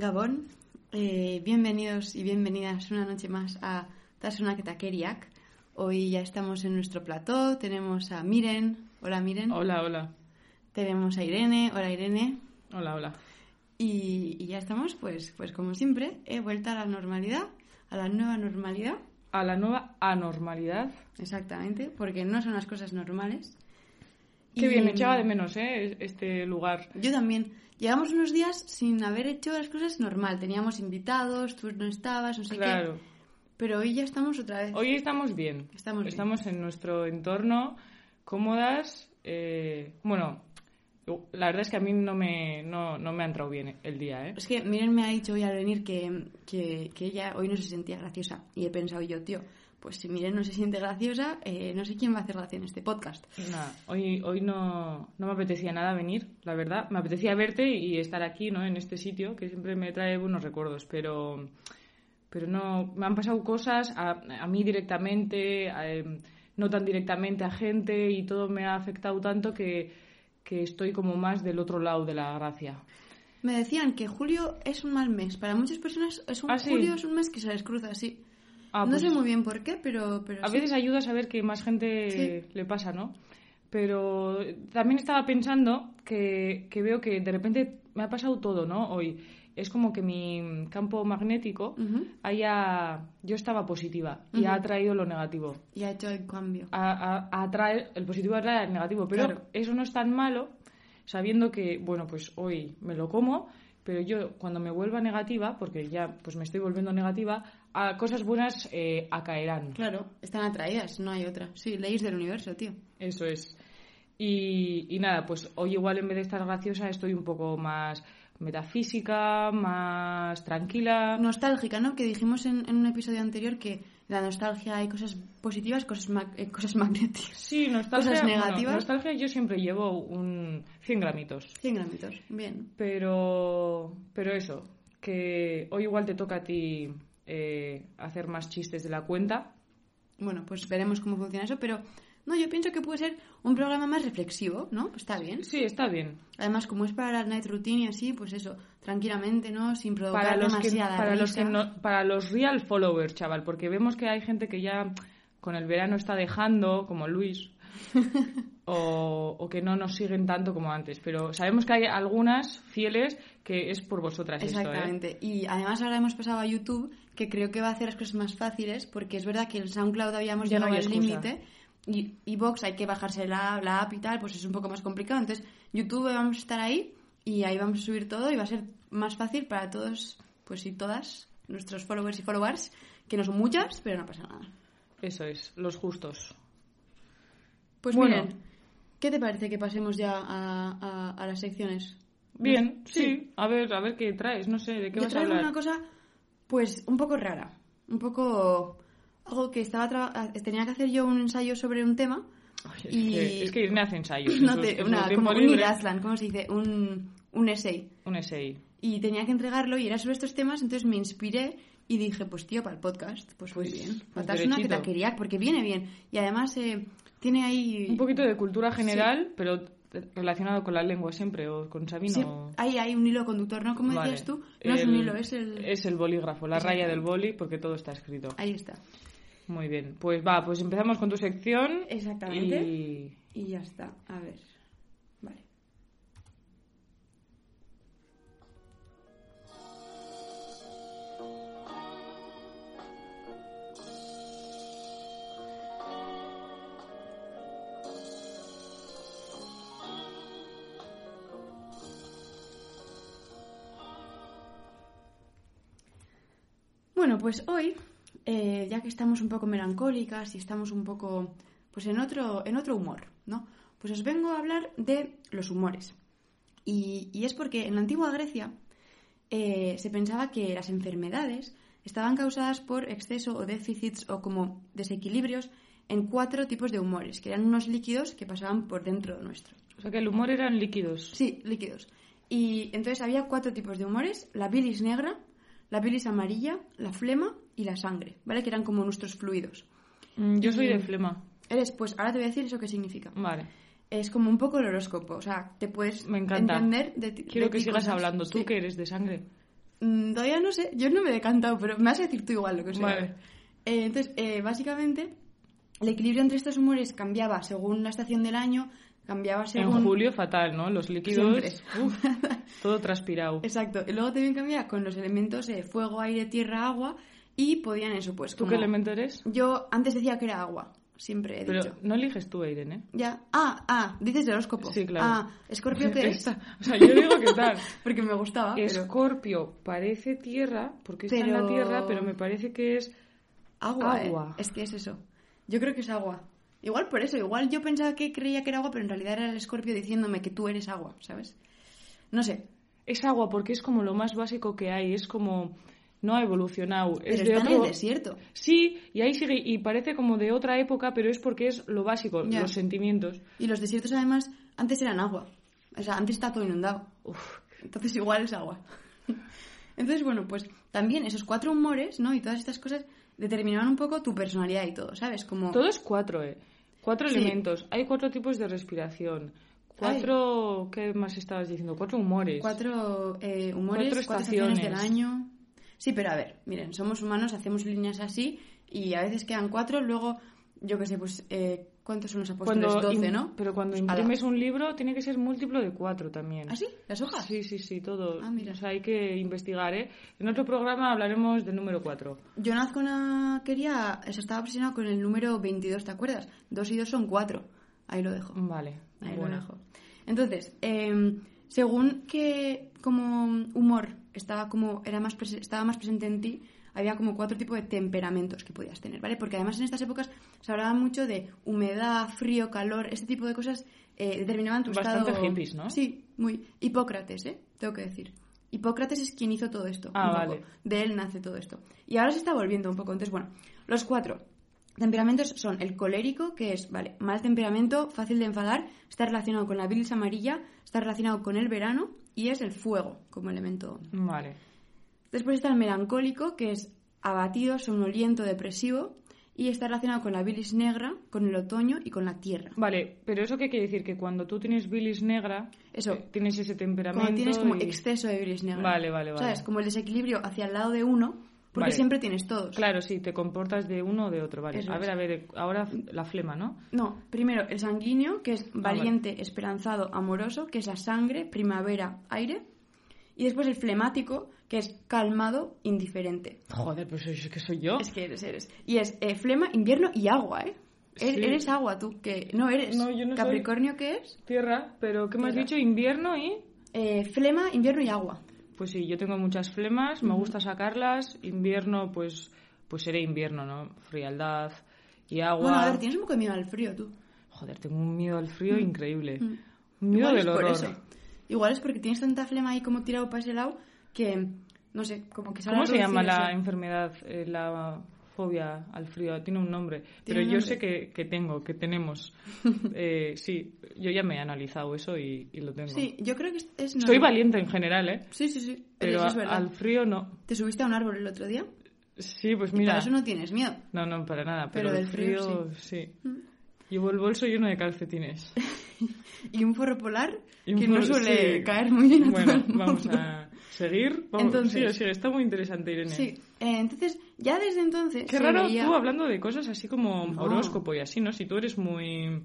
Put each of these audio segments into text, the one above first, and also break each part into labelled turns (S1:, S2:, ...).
S1: Gabón, eh, bienvenidos y bienvenidas una noche más a Tasuna Ketakeriak. Hoy ya estamos en nuestro plató, tenemos a Miren, hola Miren.
S2: Hola, hola.
S1: Tenemos a Irene, hola Irene.
S2: Hola, hola.
S1: Y, y ya estamos, pues, pues como siempre, he vuelto a la normalidad, a la nueva normalidad.
S2: A la nueva anormalidad.
S1: Exactamente, porque no son las cosas normales.
S2: Qué
S1: Y-
S2: bien, echaba de menos, ¿eh? Este lugar.
S1: Yo también. Llevamos unos días sin haber hecho las cosas normal. Teníamos invitados, tú no estabas, no sé
S2: Claro.
S1: qué. Pero hoy ya estamos otra vez.
S2: Hoy estamos bien.
S1: Estamos bien.
S2: Estamos en nuestro entorno, cómodas. eh, bueno, la verdad es que a mí no me, no, no me ha entrado bien el día, ¿eh?
S1: Es que Miren me ha dicho hoy al venir que, que, que ella hoy no se sentía graciosa. Y he pensado yo, tío, pues si Miren no se siente graciosa, eh, no sé quién va a hacer gracia en este podcast.
S2: Nada, hoy, hoy no, no me apetecía nada venir, la verdad. Me apetecía verte y estar aquí, ¿no? En este sitio, que siempre me trae buenos recuerdos, pero, pero no, me han pasado cosas a, a mí directamente, a, em, no tan directamente a gente y todo me ha afectado tanto que, que estoy como más del otro lado de la gracia.
S1: Me decían que julio es un mal mes. Para muchas personas es un
S2: ¿Ah, sí?
S1: julio es un mes que se les cruza así.
S2: Ah,
S1: no
S2: pues-
S1: sé muy bien por qué, pero, pero
S2: A
S1: sí.
S2: veces ayuda a saber que más gente
S1: Sí.
S2: le pasa, ¿no? Pero también estaba pensando que, que veo que de repente me ha pasado todo, ¿no? Hoy es como que mi campo magnético
S1: Ujú.
S2: haya... Yo estaba positiva y ha atraído lo negativo.
S1: Y ha hecho el cambio.
S2: A, a- atrae, el positivo atrae el negativo, pero
S1: Claro.
S2: eso no es tan malo sabiendo que, bueno, pues hoy me lo como, pero yo cuando me vuelva negativa, porque ya pues me estoy volviendo negativa, a cosas buenas eh, acaerán.
S1: Claro, están atraídas, no hay otra. Sí, leyes del universo, tío.
S2: Eso es. Y, y nada, pues hoy igual en vez de estar graciosa estoy un poco más metafísica, más tranquila.
S1: Nostálgica, ¿no? Que dijimos en, en un episodio anterior que la nostalgia hay cosas positivas, cosas, ma- eh, cosas magnéticas.
S2: Sí, nostalgia.
S1: Cosas
S2: bueno,
S1: negativas.
S2: nostalgia yo siempre llevo un 100 gramitos.
S1: 100 gramitos, bien.
S2: Pero, pero eso, que hoy igual te toca a ti eh, hacer más chistes de la cuenta.
S1: Bueno, pues veremos cómo funciona eso, pero no, yo pienso que puede ser un programa más reflexivo, ¿no? Pues está bien.
S2: Sí, está bien.
S1: Además, como es para la night routine y así, pues eso, tranquilamente, ¿no? Sin provocar
S2: Para los, que,
S1: demasiada
S2: para, los que
S1: risa.
S2: no- para los real followers, chaval, porque vemos que hay gente que ya con el verano está dejando, como Luis, o, o que no nos siguen tanto como antes. Pero sabemos que hay algunas fieles que es por vosotras esto, ¿eh?
S1: Exactamente. Y además ahora hemos pasado a YouTube, que creo que va a hacer las cosas más fáciles, porque es verdad que el SoundCloud habíamos
S2: Ya
S1: llegado al límite. Y, y Vox hay que bajarse la, la app y tal, pues es un poco más complicado. Entonces, YouTube vamos a estar ahí y ahí vamos a subir todo y va a ser más fácil para todos, pues y todas, nuestros followers y followers, que no son muchas, pero no pasa nada.
S2: Eso es, los justos.
S1: Pues
S2: Bueno.
S1: miren, ¿qué te parece que pasemos ya a, a- a las secciones?
S2: Bien, sí. A ver, a ver qué traes, no sé, ¿de qué
S1: Yo
S2: vas a
S1: traigo
S2: hablar?
S1: una cosa, pues, un poco rara. Un poco... Algo que estaba traba- tenía que hacer yo un ensayo sobre un tema.
S2: Ay, es,
S1: y-
S2: que, es que Irene hace ensayos. en
S1: No te- una- como un ¿cómo se dice? Un, un essay.
S2: Un essay.
S1: Y tenía que entregarlo y era sobre estos temas, entonces me inspiré y dije, pues tío, para el podcast, pues muy
S2: Pues,
S1: bien.
S2: pues
S1: Faltas una que la quería, porque viene bien. Y además eh, tiene ahí...
S2: Un poquito de cultura general, pero relacionado con la lengua siempre, o con Sabino.
S1: Sí, ahí hay un hilo conductor, ¿no? ¿Cómo
S2: Vale.
S1: decías tú? No es un hilo, es el...
S2: Es el bolígrafo, la raya del boli, porque todo está escrito.
S1: Ahí está.
S2: Muy bien. Pues va, pues empezamos con tu sección.
S1: Exactamente.
S2: Y...
S1: Y ya está. A ver. Bueno, pues hoy, eh, ya que estamos un poco melancólicas y estamos un poco pues en otro, en otro humor, ¿no? Pues os vengo a hablar de los humores. Y, y es porque en la antigua Grecia eh, se pensaba que las enfermedades estaban causadas por exceso o déficits o como desequilibrios en cuatro tipos de humores, que eran unos líquidos que pasaban por dentro nuestro.
S2: O sea que el humor eran líquidos.
S1: Sí, líquidos. Y entonces había cuatro tipos de humores, la bilis negra, la bilis amarilla, la flema y la sangre, ¿vale? Que eran como nuestros fluidos.
S2: Mm, Yo soy
S1: Y-
S2: de flema.
S1: Eres, pues ahora te voy a decir eso qué significa.
S2: Vale.
S1: Es como un poco el horóscopo, o sea, te puedes
S2: Me encanta.
S1: entender de ti.
S2: Quiero
S1: de
S2: que sigas
S1: cosas.
S2: hablando. Tú
S1: Sí.
S2: que eres de sangre.
S1: Mm, Todavía no sé, yo no me he decantado, pero me vas a decir tú igual lo que sea.
S2: Vale.
S1: Eh, entonces, eh, básicamente, el equilibrio entre estos humores cambiaba según la estación del año, cambiaba según...
S2: En julio fatal, ¿no? Los líquidos. Uf, todo transpirado.
S1: Exacto. Y luego también cambiaba con los elementos eh, fuego, aire, tierra, agua y podían eso, pues
S2: ¿Tú
S1: como...
S2: qué elemento eres?
S1: Yo antes decía que era agua, siempre he
S2: Pero
S1: dicho.
S2: no eliges tú, Irene. ¿eh?
S1: Ya. Ah, ah, dices de horóscopo.
S2: Sí, claro.
S1: Ah, ¿Escorpio qué es?
S2: O sea, yo digo que tal.
S1: Porque me gustaba, pero...
S2: Escorpio parece tierra, porque está en la
S1: Pero-
S2: tierra, pero me parece que es
S1: Agua, ¿eh?
S2: Agua.
S1: Es que es eso. Yo creo que es agua. Igual por eso, igual yo pensaba que creía que era agua, pero en realidad era el escorpio diciéndome que tú eres agua, ¿sabes? No sé.
S2: Es agua porque es como lo más básico que hay, es como no ha evolucionado.
S1: Pero
S2: es
S1: está
S2: de
S1: en
S2: otro...
S1: el desierto.
S2: Sí, y ahí sigue, y parece como de otra época, pero es porque es lo básico,
S1: Ya.
S2: los sentimientos.
S1: Y los desiertos además antes eran agua. O sea, antes está todo inundado.
S2: Uf,
S1: Entonces igual es agua. Entonces, bueno, pues también esos cuatro humores, ¿no? Y todas estas cosas determinaban un poco tu personalidad y todo, ¿sabes? Como...
S2: todo es cuatro, ¿eh? Cuatro
S1: Sí.
S2: elementos. Hay cuatro tipos de respiración. Cuatro, ¿qué más estabas diciendo? Cuatro humores.
S1: Cuatro eh, humores,
S2: Cuatro
S1: cuatro, estaciones del año. Sí, pero a ver, miren, somos humanos, hacemos líneas así y a veces quedan cuatro, luego, yo qué sé, pues, eh, ¿cuántos son los apóstoles?
S2: Cuando
S1: Doce,
S2: im-
S1: ¿no?
S2: Pero cuando
S1: Pues,
S2: imprimes un libro tiene que ser múltiplo de cuatro también.
S1: ¿Ah, sí? ¿Las hojas?
S2: Sí, sí, sí, todo.
S1: Ah, mira.
S2: O sea, hay que investigar, ¿eh? En otro programa hablaremos del número cuatro.
S1: Yo nazco una quería, o sea, estaba obsesionado con el número 22, ¿te acuerdas? Dos y dos son cuatro. Ahí lo dejo.
S2: Vale.
S1: Ahí
S2: bueno.
S1: lo dejo. Entonces, eh, según que como humor estaba como era más estaba más presente en ti, había como cuatro tipos de temperamentos que podías tener, ¿vale? Porque además en estas épocas se hablaba mucho de humedad, frío, calor, este tipo de cosas eh, determinaban tu
S2: Bastante
S1: estado.
S2: hippies, ¿no?
S1: Sí, muy. Hipócrates, ¿eh? Tengo que decir. Hipócrates es quien hizo todo esto.
S2: Ah,
S1: un poco.
S2: vale.
S1: De él nace todo esto. Y ahora se está volviendo un poco. Entonces, bueno, los cuatro temperamentos son el colérico, que es, vale, mal temperamento, fácil de enfadar, está relacionado con la bilis amarilla, está relacionado con el verano y es el fuego como elemento.
S2: Vale.
S1: Después está el melancólico, que es abatido, somnoliento, depresivo y está relacionado con la bilis negra, con el otoño y con la tierra.
S2: Vale, pero eso qué quiere decir que cuando tú tienes bilis negra,
S1: Eso.
S2: eh, tienes ese temperamento.
S1: Cuando tienes como
S2: y-
S1: exceso de bilis negra.
S2: Vale, vale, vale.
S1: ¿Sabes? Como el desequilibrio hacia el lado de uno, porque
S2: Vale.
S1: siempre tienes todos.
S2: Claro, sí, te comportas de uno o de otro, vale.
S1: Eso
S2: a
S1: es.
S2: ver, a ver, ahora la flema, ¿no?
S1: No, primero el sanguíneo, que es
S2: Ah, vale.
S1: valiente, esperanzado, amoroso, que es la sangre, primavera, aire. Y después el flemático, que es calmado, indiferente.
S2: Joder, pues es que soy yo.
S1: Es que eres, eres. Y es eh, flema, invierno y agua, ¿eh? E-
S2: Sí.
S1: Eres agua tú, que no eres.
S2: No, yo no soy-
S1: Capricornio, ¿qué es?
S2: Tierra, pero ¿qué me has dicho? Invierno y...
S1: Eh, flema, invierno y agua.
S2: Pues sí, yo tengo muchas flemas, me gusta sacarlas. Invierno, pues, pues seré invierno, ¿no? Frialdad y agua.
S1: Bueno, a ver, tienes un poco de miedo al frío tú.
S2: Joder, tengo un miedo al frío increíble.
S1: Mm.
S2: Un miedo
S1: Igual
S2: del
S1: es por
S2: horror.
S1: eso. Igual es porque tienes tanta flema ahí como tirado para ese lado que, no sé, como que
S2: ¿Cómo se llama la
S1: eso.
S2: enfermedad, eh, la fobia al frío? Tiene un nombre. Pero
S1: un
S2: yo
S1: nombre?
S2: sé que, que tengo, que tenemos. Eh, sí, yo ya me he analizado eso y, y lo tengo.
S1: Sí, yo creo que es... es
S2: Soy valiente en general, ¿eh?
S1: Sí, sí, sí.
S2: Pero
S1: Eso es
S2: al frío no.
S1: ¿Te subiste a un árbol el otro día?
S2: Sí, pues
S1: Y
S2: mira.
S1: para eso no tienes miedo.
S2: No, no, para nada.
S1: Pero
S2: Pero,
S1: del
S2: el
S1: frío,
S2: frío, sí. Llevo el bolso lleno de calcetines.
S1: Y un forro polar
S2: Y un
S1: que no
S2: forro-
S1: suele
S2: sí.
S1: caer muy bien a todo
S2: Bueno,
S1: el mundo.
S2: vamos a seguir. Vamos,
S1: Entonces-
S2: sí, sí, está muy interesante, Irene.
S1: Sí, eh, entonces, ya desde entonces...
S2: Qué raro
S1: veía-
S2: tú hablando de cosas así como
S1: No.
S2: horóscopo y así, ¿no? Si tú eres muy...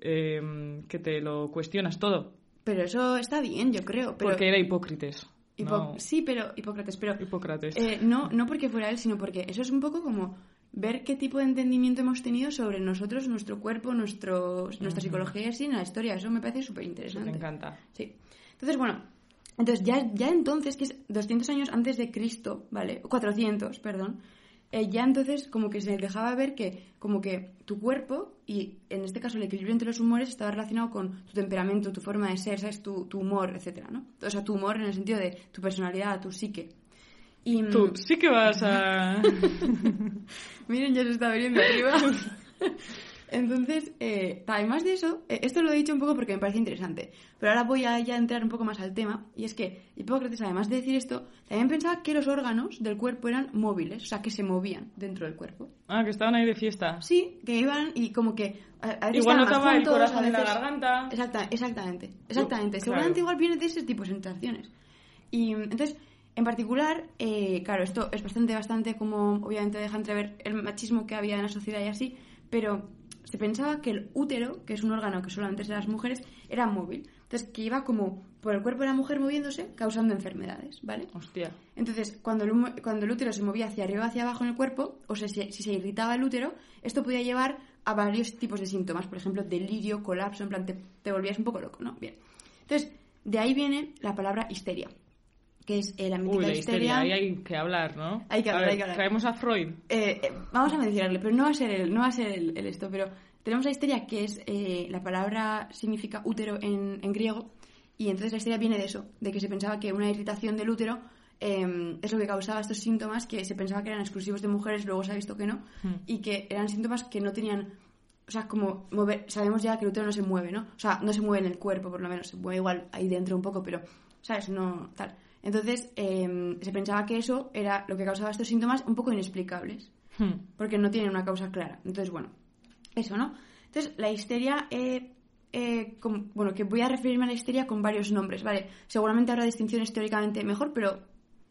S2: eh, que te lo cuestionas todo.
S1: Pero eso está bien, yo creo. Pero
S2: Porque era Hipócrites.
S1: Hipo-
S2: no
S1: Sí, pero Hipócrates, pero...
S2: Hipócrates.
S1: eh, no, no porque fuera él, sino porque eso es un poco como ver qué tipo de entendimiento hemos tenido sobre nosotros, nuestro cuerpo, nuestro, nuestra psicología y así en la historia. Eso me parece súper interesante.
S2: me encanta.
S1: Sí. Entonces, bueno, Entonces, ya, ya entonces, que es 200 años antes de Cristo, ¿vale? 400, perdón. eh, ya entonces como que se dejaba ver que como que tu cuerpo y en este caso el equilibrio entre los humores estaba relacionado con tu temperamento, tu forma de ser, ¿sabes? Tu, tu humor, etcétera, ¿no? O sea, tu humor en el sentido de tu personalidad, tu psique. Y,
S2: Tú sí que vas a...
S1: Miren, ya se está abriendo arriba. Entonces, eh, además de eso, eh, esto lo he dicho un poco porque me parece interesante, pero ahora voy a ya entrar un poco más al tema, y es que Hipócrates, además de decir esto, también pensaba que los órganos del cuerpo eran móviles, o sea, que se movían dentro del cuerpo.
S2: Ah, que estaban ahí de fiesta.
S1: Sí, que iban y como que... A, a
S2: Igual notaba el corazón en la garganta.
S1: Exacta- exactamente, exactamente.
S2: Claro.
S1: Seguramente igual viene de ese tipo de sensaciones. Y entonces, en particular, eh, claro, esto es bastante, bastante como, obviamente deja entrever el machismo que había en la sociedad y así, pero se pensaba que el útero, que es un órgano que solo antes de las mujeres, era móvil. Entonces, que iba como por el cuerpo de la mujer moviéndose, causando enfermedades, ¿vale?
S2: Hostia.
S1: Entonces, cuando el, cuando el útero se movía hacia arriba o hacia abajo en el cuerpo, o sea, si, si se irritaba el útero, esto podía llevar a varios tipos de síntomas, por ejemplo, delirio, colapso, en plan, te, te volvías un poco loco, ¿no? Bien. Entonces, de ahí viene la palabra histeria, que es eh, la mítica
S2: Uy, la
S1: histeria.
S2: ahí hay que hablar, ¿no?
S1: Hay que
S2: A
S1: hablar,
S2: ver,
S1: hay que hablar.
S2: Traemos a Freud.
S1: Eh, eh, vamos a mencionarle, pero no va a ser el, no va a ser el, el esto, pero tenemos la histeria que es eh, la palabra significa útero en, en griego y entonces la histeria viene de eso, de que se pensaba que una irritación del útero eh, es lo que causaba estos síntomas que se pensaba que eran exclusivos de mujeres, luego se ha visto que no
S2: Hmm.
S1: y que eran síntomas que no tenían o sea, como mover, sabemos ya que el útero no se mueve, ¿no? O sea, no se mueve en el cuerpo, por lo menos, se mueve igual ahí dentro un poco, pero, ¿sabes? No, tal. Entonces, eh, se pensaba que eso era lo que causaba estos síntomas un poco inexplicables
S2: Hmm.
S1: porque no tienen una causa clara. Entonces, bueno, eso, ¿no? Entonces, la histeria, eh, eh, com- bueno, que voy a referirme a la histeria con varios nombres, ¿vale? Seguramente habrá distinciones teóricamente mejor, pero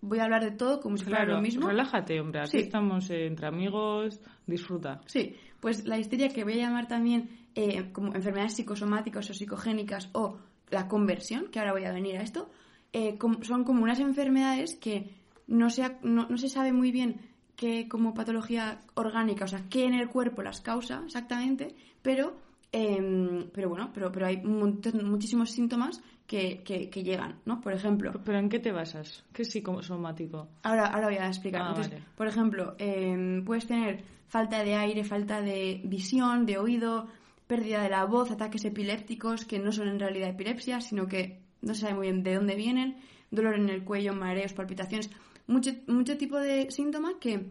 S1: voy a hablar de todo como si fuera
S2: Claro,
S1: lo mismo.
S2: relájate, hombre. Aquí
S1: Sí.
S2: estamos entre amigos. Disfruta.
S1: Sí, pues la histeria que voy a llamar también eh, como enfermedades psicosomáticas o psicogénicas o la conversión, que ahora voy a venir a esto, eh, son como unas enfermedades que no se, ha- no, no se sabe muy bien qué como patología orgánica, o sea, qué en el cuerpo las causa exactamente, pero, em, pero bueno, pero, pero hay muchísimos síntomas que, que, que llegan, ¿no? Por ejemplo,
S2: ¿Pero en qué te basas? ¿Qué es psicosomático?
S1: Ahora, ahora voy a explicar.
S2: Ah,
S1: Entonces,
S2: vale.
S1: por ejemplo, eh, puedes tener falta de aire, falta de visión, de oído, pérdida de la voz, ataques epilépticos que no son en realidad epilepsia, sino que no se sabe muy bien de dónde vienen, dolor en el cuello, mareos, palpitaciones, mucho, mucho tipo de síntomas que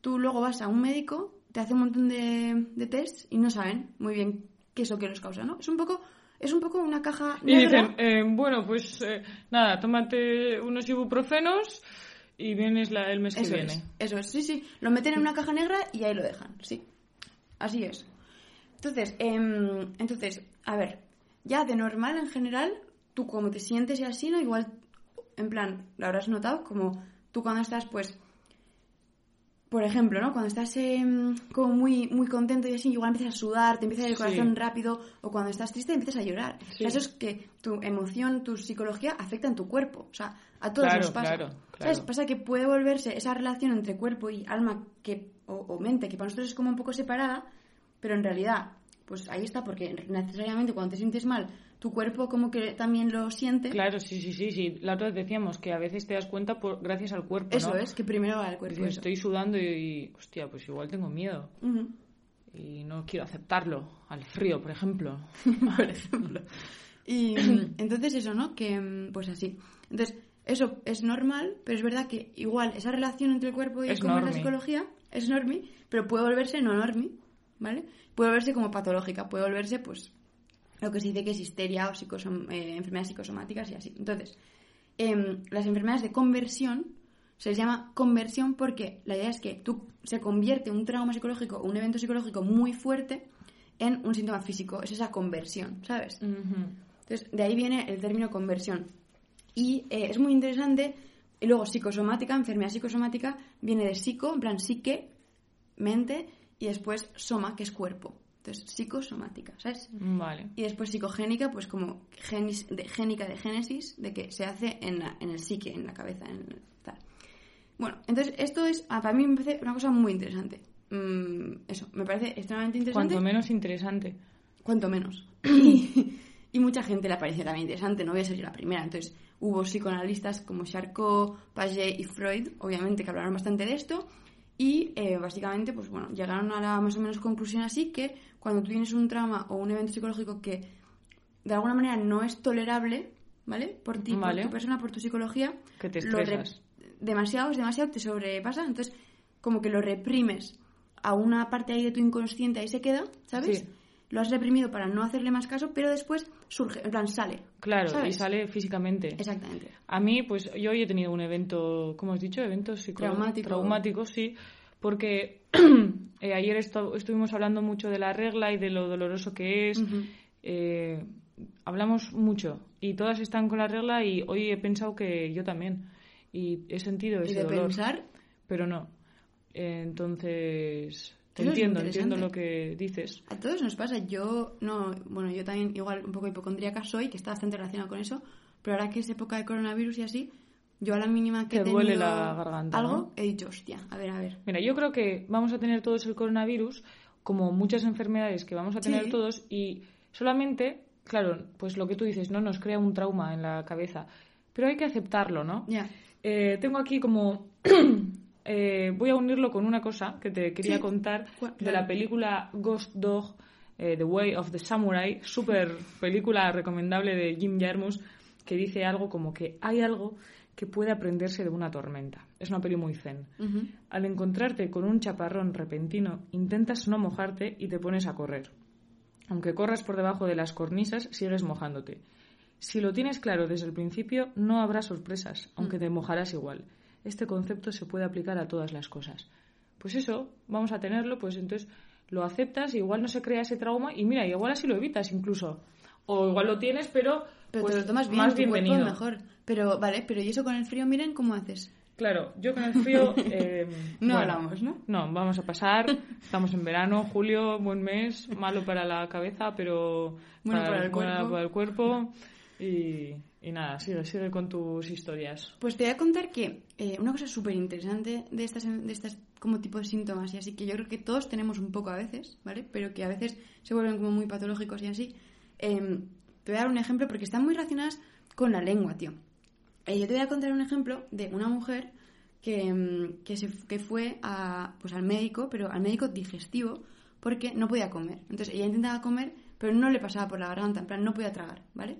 S1: tú luego vas a un médico, te hace un montón de, de tests y no saben muy bien qué es lo que los causa, ¿no? Es un poco, es un poco una caja
S2: Y dicen, eh, bueno, pues eh, nada, tómate unos ibuprofenos y vienes la- el mes que viene.
S1: es, eso es, sí, sí. Lo meten en una caja negra y ahí lo dejan, sí. Así es. Entonces, em, entonces, a ver, ya de normal en general, tú como te sientes y así, ¿no? Igual, en plan, lo habrás notado, como tú cuando estás, pues, por ejemplo, ¿no? Cuando estás em, como muy, muy contento y así, igual empiezas a sudar, te empieza el
S2: Sí.
S1: corazón rápido, o cuando estás triste empiezas a llorar. O sea,
S2: Sí.
S1: eso es que tu emoción, tu psicología afecta en tu cuerpo. O sea, a todos
S2: Claro,
S1: nos pasa.
S2: claro,
S1: ¿Sabes?
S2: claro.
S1: Pasa que puede volverse esa relación entre cuerpo y alma que, o, o mente, que para nosotros es como un poco separada, pero en realidad, pues ahí está, porque necesariamente cuando te sientes mal, tu cuerpo como que también lo siente.
S2: Claro, sí, sí, sí, sí. La otra vez decíamos que a veces te das cuenta por, gracias al cuerpo,
S1: Eso
S2: ¿no?
S1: es, que primero va el cuerpo.
S2: Dices, estoy sudando y, y, hostia, pues igual tengo miedo. Y no quiero aceptarlo. Al frío, por ejemplo.
S1: por ejemplo. Y entonces eso, ¿no? Que mm, pues así. Entonces, eso es normal, pero es verdad que igual esa relación entre el cuerpo y
S2: Es
S1: cómo es la psicología es normi, pero puede volverse no normi, ¿vale? Puede volverse como patológica, puede volverse pues lo que se dice que es histeria o psicosom- eh, enfermedades psicosomáticas y así. Entonces, em, las enfermedades de conversión se les llama conversión porque la idea es que tú se convierte un trauma psicológico o un evento psicológico muy fuerte en un síntoma físico. Es esa conversión, ¿sabes? Entonces, de ahí viene el término conversión. Y eh, es muy interesante. Y luego, psicosomática, enfermedad psicosomática, viene de psico, en plan psique, mente, y después soma, que es cuerpo. Entonces, psicosomática, ¿sabes?
S2: Vale.
S1: Y después psicogénica, pues como genis, de, génica de génesis, de que se hace en, la- en el psique, en la cabeza, en el- tal. Bueno, entonces esto es, ah, para mí me parece una cosa muy interesante. Mm, eso, me parece extremadamente interesante.
S2: Cuanto menos interesante.
S1: Cuanto menos. Y, Y mucha gente le pareció también interesante, no voy a ser yo la primera. Entonces hubo psicoanalistas como Charcot, Paget y Freud, obviamente, que hablaron bastante de esto. Y eh, básicamente, pues bueno, llegaron a la más o menos conclusión así que cuando tú tienes un trauma o un evento psicológico que de alguna manera no es tolerable, ¿vale? Por ti,
S2: Vale.
S1: por tu persona, por tu psicología,
S2: Que te estresas.
S1: demasiado, es demasiado, te sobrepasa, entonces como que lo reprimes a una parte ahí de tu inconsciente, ahí se queda, ¿sabes?
S2: Sí.
S1: Lo has reprimido para no hacerle más caso, pero después surge, en plan, sale.
S2: Claro, y sale físicamente.
S1: Exactamente.
S2: A mí, pues yo hoy he tenido un evento, ¿cómo has dicho? Evento
S1: Traumático.
S2: traumático, sí, porque eh, ayer estu- estuvimos hablando mucho de la regla y de lo doloroso que es. Eh, hablamos mucho y todas están con la regla y hoy he pensado que yo también. Y he sentido
S1: Y
S2: ese
S1: de
S2: dolor,
S1: pensar,
S2: pero no. Eh, entonces, te entiendo, entiendo lo que dices.
S1: a todos nos pasa. Yo, no, bueno, yo también igual un poco hipocondríaca soy, que está bastante relacionado con eso, pero ahora que es época de coronavirus y así, yo a la mínima que
S2: Te
S1: he
S2: duele la garganta,
S1: algo,
S2: ¿no?
S1: he dicho, hostia, a ver, a ver.
S2: Mira, yo creo que vamos a tener todos el coronavirus, como muchas enfermedades que vamos a tener
S1: Sí.
S2: todos, y solamente, claro, pues lo que tú dices, ¿no? Nos crea un trauma en la cabeza. Pero hay que aceptarlo, ¿no?
S1: Ya.
S2: Eh, tengo aquí como. Eh, voy a unirlo con una cosa que te quería
S1: Sí.
S2: contar de la película Ghost Dog, eh, The Way of the Samurai, súper película recomendable de Jim Jarmusch, que dice algo como que hay algo que puede aprenderse de una tormenta. Es una peli muy zen.
S1: Ujú.
S2: Al encontrarte con un chaparrón repentino, intentas no mojarte y te pones a correr. Aunque corras por debajo de las cornisas, sigues mojándote. Si lo tienes claro desde el principio, no habrá sorpresas, aunque te mojarás igual. Este concepto se puede aplicar a todas las cosas. Pues eso, vamos a tenerlo, pues entonces lo aceptas, igual no se crea ese trauma y mira, igual así lo evitas incluso. O igual lo tienes, pero,
S1: Pero
S2: pues,
S1: te lo tomas bien,
S2: más bienvenido.
S1: mejor. Pero, vale, pero ¿y eso con el frío, miren cómo haces?
S2: Claro, yo con el frío... eh,
S1: No
S2: bueno,
S1: hablamos, ¿no?
S2: No, vamos a pasar. Estamos en verano, julio, buen mes, malo para la cabeza, pero
S1: Bueno el
S2: para el cuerpo. Y, y nada, sigue, sigue con tus historias.
S1: Pues te voy a contar que eh, una cosa súper interesante de estas, de estas como tipo de síntomas y así que yo creo que todos tenemos un poco a veces, ¿vale? Pero que a veces se vuelven como muy patológicos y así. Em, te voy a dar un ejemplo porque están muy relacionadas con la lengua, tío. Eh, yo te voy a contar un ejemplo de una mujer que, em, que, se, que fue a, pues al médico, pero al médico digestivo, porque no podía comer. Entonces ella intentaba comer, pero no le pasaba por la garganta, en plan no podía tragar, ¿vale?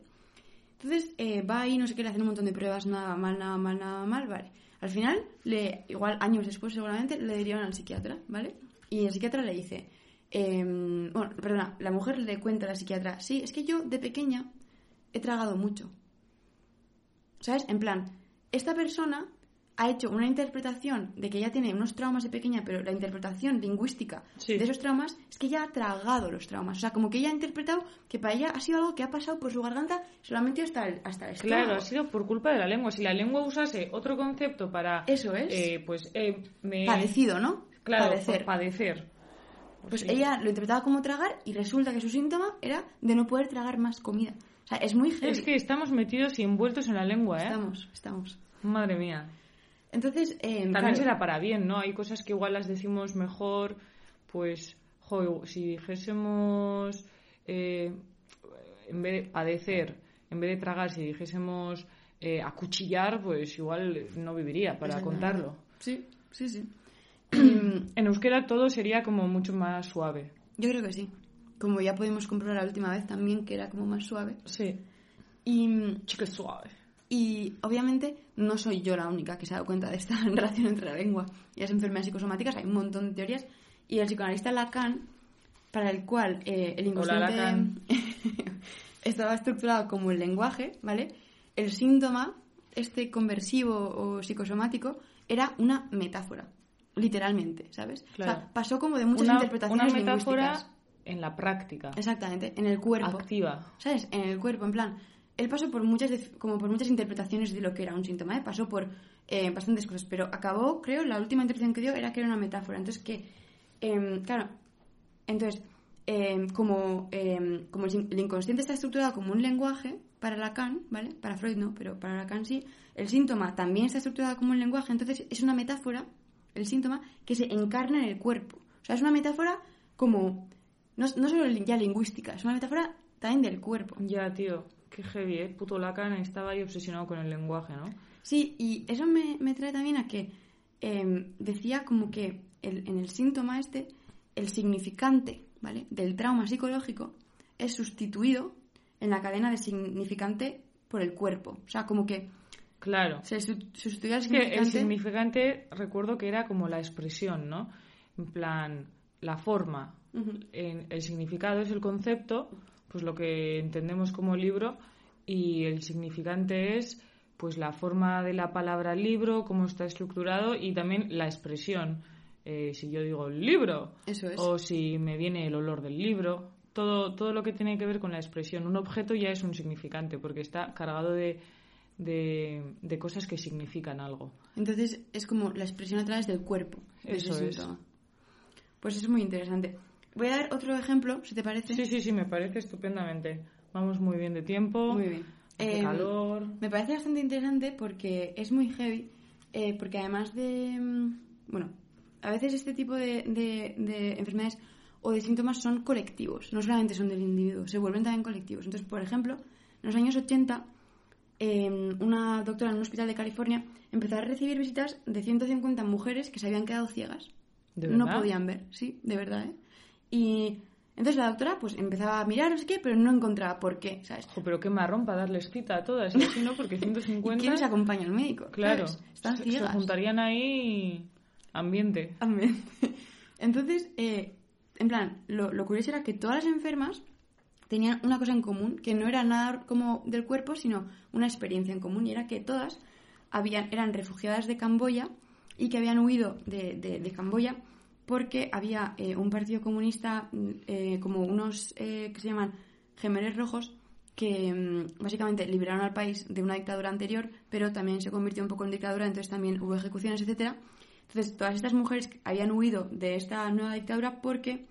S1: Entonces eh, va ahí, no sé qué, le hacen un montón de pruebas, nada mal, nada mal, nada mal, vale. Al final, le, igual años después seguramente, le derivan al psiquiatra, ¿vale? Y el psiquiatra le dice, em, bueno, perdona, la mujer le cuenta a la psiquiatra, sí, es que yo de pequeña he tragado mucho. ¿Sabes? En plan, esta persona ha hecho una interpretación de que ella tiene unos traumas de pequeña, pero la interpretación lingüística
S2: Sí.
S1: de esos traumas es que ella ha tragado los traumas. O sea, como que ella ha interpretado que para ella ha sido algo que ha pasado por su garganta solamente hasta el, hasta el estómago.
S2: Claro, ha sido por culpa de la lengua. Si la lengua usase otro concepto para...
S1: Eso es.
S2: eh, pues eh, me...
S1: Padecido, ¿no?
S2: Claro,
S1: Padecer.
S2: por padecer.
S1: Pues
S2: Sí.
S1: ella lo interpretaba como tragar y resulta que su síntoma era de no poder tragar más comida. O sea, es muy heavy.
S2: Es que estamos metidos y envueltos en la lengua, ¿eh?
S1: Estamos, estamos.
S2: Madre mía.
S1: Entonces, eh,
S2: También
S1: claro,
S2: será para bien, ¿no? Hay cosas que igual las decimos mejor, pues, jo, si dijésemos, eh, en vez de padecer, en vez de tragar, si dijésemos eh, acuchillar, pues igual no viviría para contarlo.
S1: Sí, sí, sí.
S2: En euskera todo sería como mucho más suave.
S1: Yo creo que sí. Como ya pudimos comprobar la última vez también, que era como más suave.
S2: Sí.
S1: Y,
S2: Chica suave.
S1: Y obviamente no soy yo la única que se ha dado cuenta de esta relación entre la lengua y las enfermedades psicosomáticas. Hay un montón de teorías. Y el psicoanalista Lacan, para el cual eh, el
S2: Hola,
S1: inconsciente
S2: Lacan.
S1: estaba estructurado como el lenguaje, ¿vale? El síntoma, este conversivo o psicosomático, era una metáfora. Literalmente, ¿sabes? O
S2: Claro.
S1: sea, pasó como de muchas
S2: Una,
S1: interpretaciones
S2: una metáfora
S1: lingüísticas.
S2: en la práctica,
S1: Exactamente, en el cuerpo.
S2: activa.
S1: ¿Sabes? En el cuerpo, en plan. Él pasó por muchas, como por muchas interpretaciones de lo que era un síntoma, ¿eh? Pasó por eh, bastantes cosas, pero acabó, creo, la última interpretación que dio era que era una metáfora. Entonces, que, em, claro, entonces, em, como, em, como el inconsciente está estructurado como un lenguaje, para Lacan, ¿vale? Para Freud no, pero para Lacan sí, el síntoma también está estructurado como un lenguaje, entonces es una metáfora, el síntoma, que se encarna en el cuerpo. O sea, es una metáfora como, no, no solo ya lingüística, es una metáfora también del cuerpo.
S2: Ya, tío, qué heavy, ¿eh? Puto Lacan estaba ahí obsesionado con el lenguaje, ¿no?
S1: Sí, y eso me, me trae también a que em, decía como que el- en el síntoma este, el significante, ¿vale? Del trauma psicológico es sustituido en la cadena de significante por el cuerpo. O sea, como que
S2: Claro.
S1: se su- sustituye al
S2: Es que el
S1: significante...
S2: significante, recuerdo que era como la expresión, ¿no? En plan, la forma. En- el significado es el concepto, pues lo que entendemos como libro, y el significante es pues la forma de la palabra libro, cómo está estructurado y también la expresión. Eh, si yo digo libro,
S1: Eso es.
S2: o si me viene el olor del libro, todo, todo lo que tiene que ver con la expresión. Un objeto ya es un significante porque está cargado de, de, de cosas que significan algo.
S1: Entonces es como la expresión a través del cuerpo.
S2: Eso es.
S1: Pues es muy interesante. Voy a dar otro ejemplo, si te parece.
S2: Sí, sí, sí, me parece estupendamente. Vamos muy bien de tiempo.
S1: Muy bien.
S2: Hace
S1: Em,
S2: calor.
S1: Me parece bastante interesante porque es muy heavy, eh, porque además de... mm, Bueno, a veces este tipo de, de- de enfermedades o de síntomas son colectivos, no solamente son del individuo, se vuelven también colectivos. Entonces, por ejemplo, en los años 80, eh, una doctora en un hospital de California empezó a recibir visitas de 150 mujeres que se habían quedado ciegas.
S2: ¿De
S1: no
S2: verdad?
S1: podían ver, sí, de verdad, ¿eh? Y entonces la doctora pues empezaba a mirar, no sé qué, pero no encontraba por qué, ¿sabes?
S2: Ojo, pero qué marrón para darles cita a todas. Y así, ¿no? Porque
S1: ¿Y
S2: 150...
S1: quién se acompaña al médico?
S2: Claro.
S1: ¿sabes? Están
S2: se, se
S1: ciegas.
S2: juntarían ahí ambiente.
S1: Amén. Entonces, eh, en plan, lo, lo curioso era que todas las enfermas tenían una cosa en común, que no era nada como del cuerpo, sino una experiencia en común, y era que todas habían, eran refugiadas de Camboya y que habían huido de, de- de Camboya porque había eh, un partido comunista, mm, eh, como unos eh, que se llaman gemeres rojos, que mm, básicamente liberaron al país de una dictadura anterior, pero también se convirtió un poco en dictadura, entonces también hubo ejecuciones, etcétera. Entonces, todas estas mujeres habían huido de esta nueva dictadura porque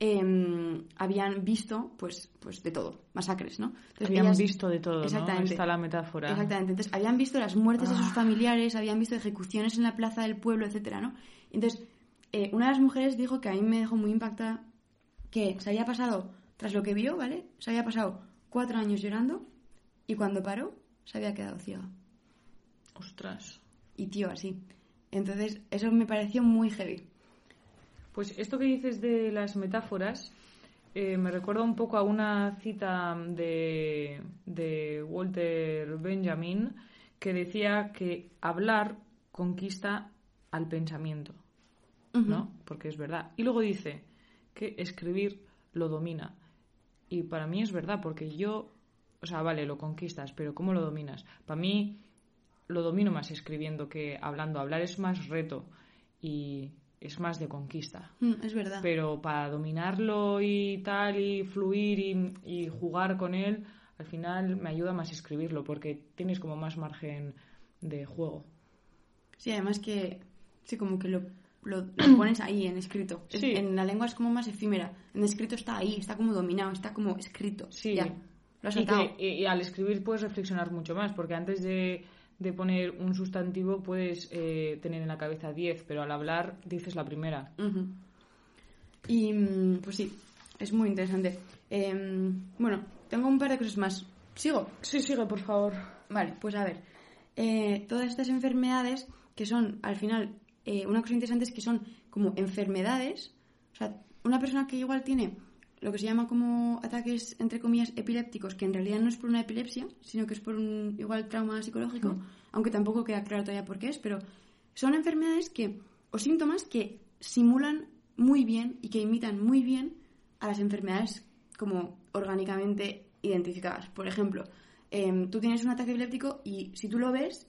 S1: em, habían visto, pues, pues de todo, masacres, ¿no? Entonces,
S2: Habían
S1: ellas-
S2: visto de todo, ¿no?
S1: Exactamente.
S2: Está la metáfora.
S1: Exactamente. Entonces, habían visto las muertes de sus
S2: Ah.
S1: familiares, habían visto ejecuciones en la plaza del pueblo, etcétera, ¿no? Entonces, eh, una de las mujeres dijo que a mí me dejó muy impactada que se había pasado, tras lo que vio, ¿vale? Se había pasado cuatro años llorando y cuando paró se había quedado ciega.
S2: Ostras.
S1: Y tío, así. Entonces, eso me pareció muy heavy.
S2: Pues esto que dices de las metáforas eh, me recuerda un poco a una cita de, de Walter Benjamin que decía que hablar conquista al pensamiento, ¿no? Porque es verdad. Y luego dice que escribir lo domina. Y para mí es verdad, porque yo, o sea, vale, lo conquistas, pero ¿cómo lo dominas? Para mí lo domino más escribiendo que hablando. Hablar es más reto y es más de conquista.
S1: Mm, es verdad.
S2: Pero para dominarlo y tal, y fluir y, y jugar con él, al final me ayuda más escribirlo, porque tienes como más margen de juego.
S1: Sí, además que, sí, como que lo, lo- lo pones ahí en escrito.
S2: Sí.
S1: En la lengua es como más efímera. En escrito está ahí, está como dominado, está como escrito.
S2: Sí.
S1: Ya, lo has
S2: Y,
S1: atado.
S2: que- y- y al escribir puedes reflexionar mucho más, porque antes de, de poner un sustantivo puedes eh, tener en la cabeza 10, pero al hablar dices la primera.
S1: Y mm, pues sí, es muy interesante. Em, bueno, tengo un par de cosas más. ¿Sigo?
S2: Sí, sigue, por favor.
S1: Vale, pues a ver. Eh, todas estas enfermedades que son, al final, eh, una cosa interesante es que son como enfermedades. O sea, una persona que igual tiene lo que se llama como ataques, entre comillas, epilépticos, que en realidad no es por una epilepsia, sino que es por un igual trauma psicológico, aunque tampoco queda claro todavía por qué es, pero son enfermedades que, o síntomas que simulan muy bien y que imitan muy bien a las enfermedades como orgánicamente identificadas. Por ejemplo, em, tú tienes un ataque epiléptico y si tú lo ves,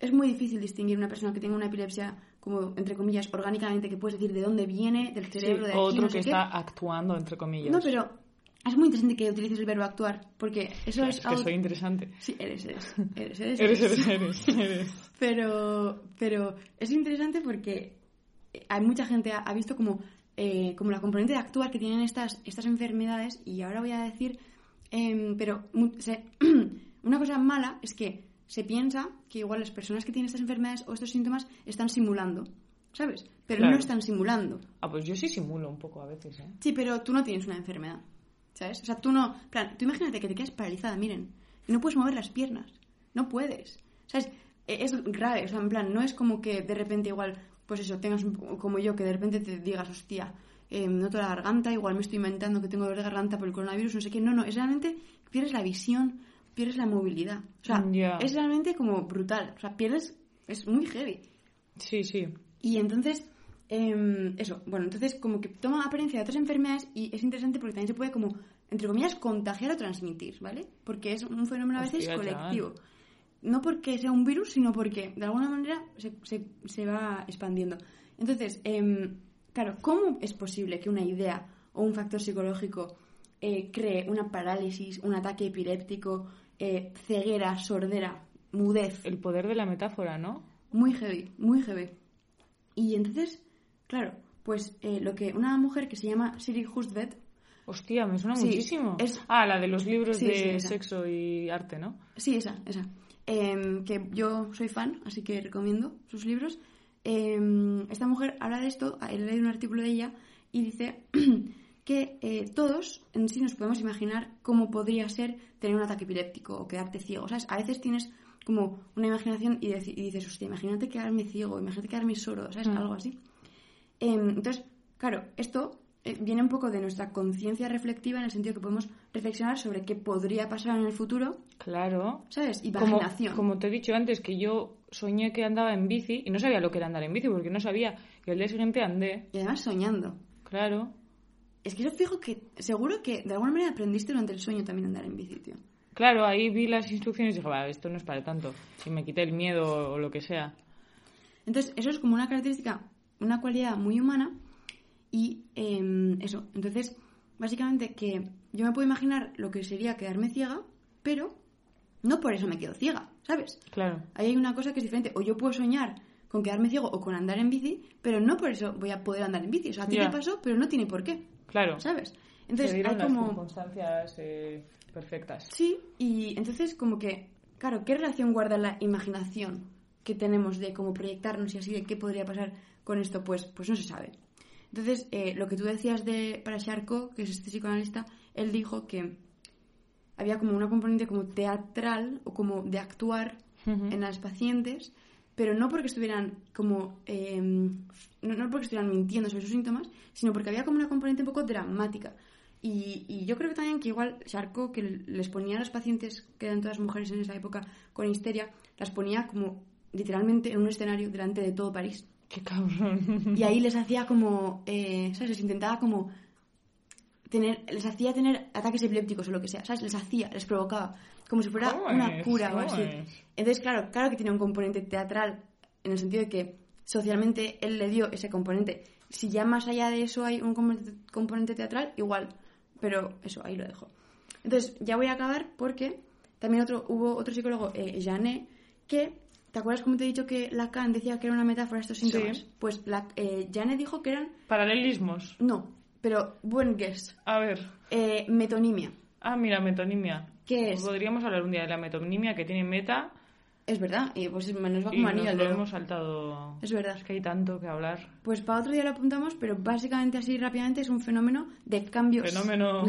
S1: es muy difícil distinguir una persona que tenga una epilepsia como, entre comillas, orgánicamente, que puedes decir de dónde viene, del cerebro, de aquí,
S2: otro
S1: no sé
S2: que
S1: qué.
S2: está actuando, entre comillas.
S1: No, pero es muy interesante que utilices el verbo actuar, porque eso es,
S2: es que
S1: algo-
S2: soy interesante.
S1: Sí, eres, eres, eres, eres,
S2: Eres, eres, eres, eres.
S1: Pero, pero es interesante porque hay mucha gente ha, ha visto como, eh, como la componente de actuar que tienen estas, estas enfermedades y ahora voy a decir, em, pero una cosa mala es que se piensa que igual las personas que tienen estas enfermedades o estos síntomas están simulando, ¿sabes? Pero
S2: Claro.
S1: no están simulando.
S2: Ah, pues yo sí simulo un poco a veces, ¿eh?
S1: Sí, pero tú no tienes una enfermedad. ¿Sabes? O sea, tú no... plan, tú imagínate que te quedas paralizada, miren, y no puedes mover las piernas. No puedes. ¿Sabes? E- Es grave, o sea, en plan, no es como que de repente igual, pues eso, tengas como yo, que de repente te digas, hostia, eh, noto la garganta, igual me estoy inventando que tengo dolor de garganta por el coronavirus, no sé qué. No, no, es realmente, pierdes la visión, pierdes la movilidad. O sea, es realmente como brutal. O sea, pierdes, es muy heavy.
S2: Sí, sí.
S1: Y entonces, em, eso, bueno, entonces como que toma apariencia de otras enfermedades y es interesante porque también se puede como, entre comillas, contagiar o transmitir, ¿vale? Porque es un fenómeno a veces
S2: Hostia,
S1: colectivo. No porque sea un virus, sino porque de alguna manera se, se- se va expandiendo. Entonces, em, claro, ¿cómo es posible que una idea o un factor psicológico eh, cree una parálisis, un ataque epiléptico, eh, ceguera, sordera, mudez?
S2: El poder de la metáfora, ¿no?
S1: Muy heavy, muy heavy. Y entonces, claro, pues eh, lo que una mujer que se llama Siri Hustvedt,
S2: Hostia, me suena
S1: Sí,
S2: muchísimo.
S1: es-
S2: Ah, la de los libros
S1: Sí,
S2: de
S1: sí,
S2: sexo y arte, ¿no?
S1: sí, esa, esa, em, que yo soy fan, así que recomiendo sus libros. Em, esta mujer habla de esto, he leído un artículo de ella y dice que eh, todos en sí nos podemos imaginar cómo podría ser tener un ataque epiléptico o quedarte ciego. ¿sabes? A veces tienes como una imaginación y, dices, hostia, imagínate quedarme ciego, imagínate quedarme sordo, ¿sabes?
S2: Mm.
S1: Algo así. Em, entonces, claro, esto eh, viene un poco de nuestra conciencia reflectiva en el sentido que podemos reflexionar sobre qué podría pasar en el futuro,
S2: Claro.
S1: ¿sabes?
S2: Como,
S1: Imaginación.
S2: como te he dicho antes, que yo soñé que andaba en bici y no sabía lo que era andar en bici porque no sabía que el día siguiente andé.
S1: Y además soñando.
S2: Claro.
S1: Es que yo fijo que seguro que de alguna manera aprendiste durante el sueño también a andar en bici, tío.
S2: Claro, ahí vi las instrucciones y dije, va, esto no es para tanto. Y me quité el miedo o lo que sea.
S1: Entonces, eso es como una característica, una cualidad muy humana. Y em, eso, entonces, básicamente que yo me puedo imaginar lo que sería quedarme ciega, pero no por eso me quedo ciega, ¿sabes?
S2: Claro.
S1: Ahí hay una cosa que es diferente. O yo puedo soñar con quedarme ciego o con andar en bici, pero no por eso voy a poder andar en bici. O sea, a ti
S2: Ya.
S1: te pasó, pero no tiene por qué,
S2: Claro.
S1: ¿sabes? Entonces, hay
S2: las
S1: como...
S2: circunstancias eh, perfectas.
S1: Sí, y entonces como que, claro, ¿qué relación guarda la imaginación que tenemos de cómo proyectarnos y así de qué podría pasar con esto? Pues, pues no se sabe. Entonces, eh, lo que tú decías de para Charcot, que es este psicoanalista, él dijo que había como una componente como teatral o como de actuar en las pacientes, pero no porque estuvieran como eh, no, no porque estuvieran mintiendo sobre sus síntomas, sino porque había como una componente un poco dramática. Y, y yo creo que también que igual Charcot, que les ponía a las pacientes, que eran todas mujeres en esa época, con histeria, las ponía como literalmente en un escenario delante de todo París.
S2: Qué cabrón.
S1: Y ahí les hacía como, eh, ¿sabes? Les intentaba como tener, les hacía tener ataques epilépticos o lo que sea, ¿sabes? Les hacía, les provocaba, como si fuera
S2: ¿Cómo
S1: una cura o
S2: ¿Cómo
S1: así.
S2: es?
S1: Entonces, claro, claro que tiene un componente teatral, en el sentido de que socialmente él le dio ese componente. Si ya más allá de eso hay un componente, teatral, igual, pero eso, ahí lo dejo. Entonces, ya voy a acabar porque también otro, hubo otro psicólogo, eh, Janet, que, ¿te acuerdas como te he dicho que Lacan decía que era una metáfora estos síntomas?
S2: Sí.
S1: Pues la, eh, Janet dijo que eran,
S2: Paralelismos.
S1: no, pero buen guess,
S2: A ver.
S1: eh, metonimia.
S2: Ah, mira, metonimia.
S1: ¿Qué es?
S2: Podríamos hablar un día de la metonimia que tiene meta
S1: Es verdad, y pues nos va
S2: y
S1: como anillo
S2: nos lo hemos saltado.
S1: Es verdad.
S2: Es que hay tanto que hablar.
S1: Pues para otro día lo apuntamos, pero básicamente así rápidamente es un fenómeno de cambios
S2: Fenómeno.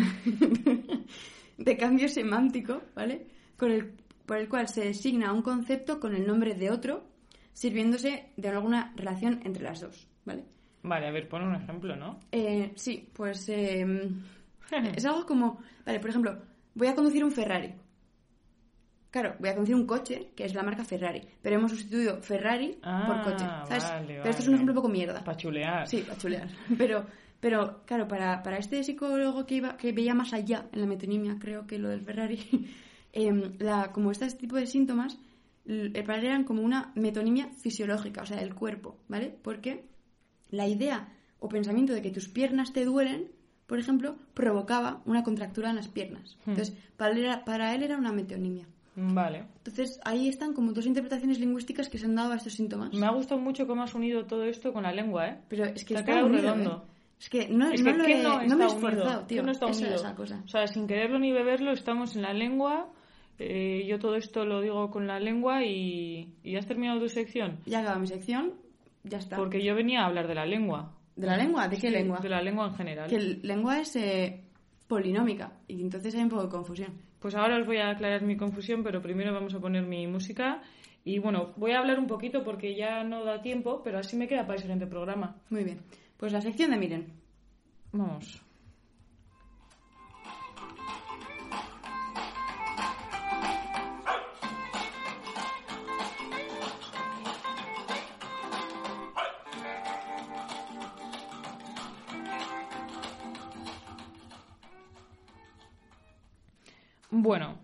S1: de cambio semántico, ¿vale? Con el, por el cual se designa un concepto con el nombre de otro, sirviéndose de alguna relación entre las dos, ¿vale?
S2: Vale, a ver, pon un ejemplo, ¿no?
S1: Eh, sí, pues eh, es algo como, vale, por ejemplo, voy a conducir un Ferrari. Claro, voy a conducir un coche, que es la marca Ferrari, pero hemos sustituido Ferrari por
S2: Ah,
S1: coche, ¿sabes?
S2: vale,
S1: pero esto es un ejemplo un poco mierda.
S2: Para chulear.
S1: Sí, para chulear. Pero, pero claro, para, para este psicólogo que, iba, que veía más allá en la metonimia, creo que lo del Ferrari, em, la, como este tipo de síntomas, para él eran como una metonimia fisiológica, o sea, del cuerpo, ¿vale? Porque la idea o pensamiento de que tus piernas te duelen, por ejemplo, provocaba una contractura en las piernas.
S2: Hmm.
S1: Entonces, para él, era, para él era una metonimia.
S2: Vale.
S1: Entonces, ahí están como dos interpretaciones lingüísticas que se han dado a estos síntomas.
S2: Me ha gustado mucho cómo has unido todo esto con la lengua, ¿eh?
S1: Pero es que
S2: Te ha
S1: está
S2: quedado
S1: unido,
S2: redondo.
S1: ¿eh? Es que no,
S2: Es
S1: no
S2: que
S1: lo
S2: ¿qué
S1: he-
S2: no,
S1: no me he
S2: unido?
S1: esforzado,
S2: ¿Qué
S1: tío.
S2: no está
S1: Esa
S2: unido?
S1: es la cosa.
S2: O sea, sin quererlo ni beberlo, estamos en la lengua. eh, yo todo esto lo digo con la lengua y, y has terminado tu sección.
S1: Ya acaba mi sección, ya está.
S2: Porque yo venía a hablar de la lengua.
S1: ¿De la lengua? ¿De qué lengua?
S2: De la lengua en general.
S1: Que lengua es... eh, polinómica. Y entonces hay un poco de confusión.
S2: Pues ahora os voy a aclarar mi confusión, pero primero vamos a poner mi música. Y bueno, voy a hablar un poquito porque ya no da tiempo, pero así me queda para el siguiente programa.
S1: Muy bien. Pues la sección de Miren.
S2: Vamos. Bueno,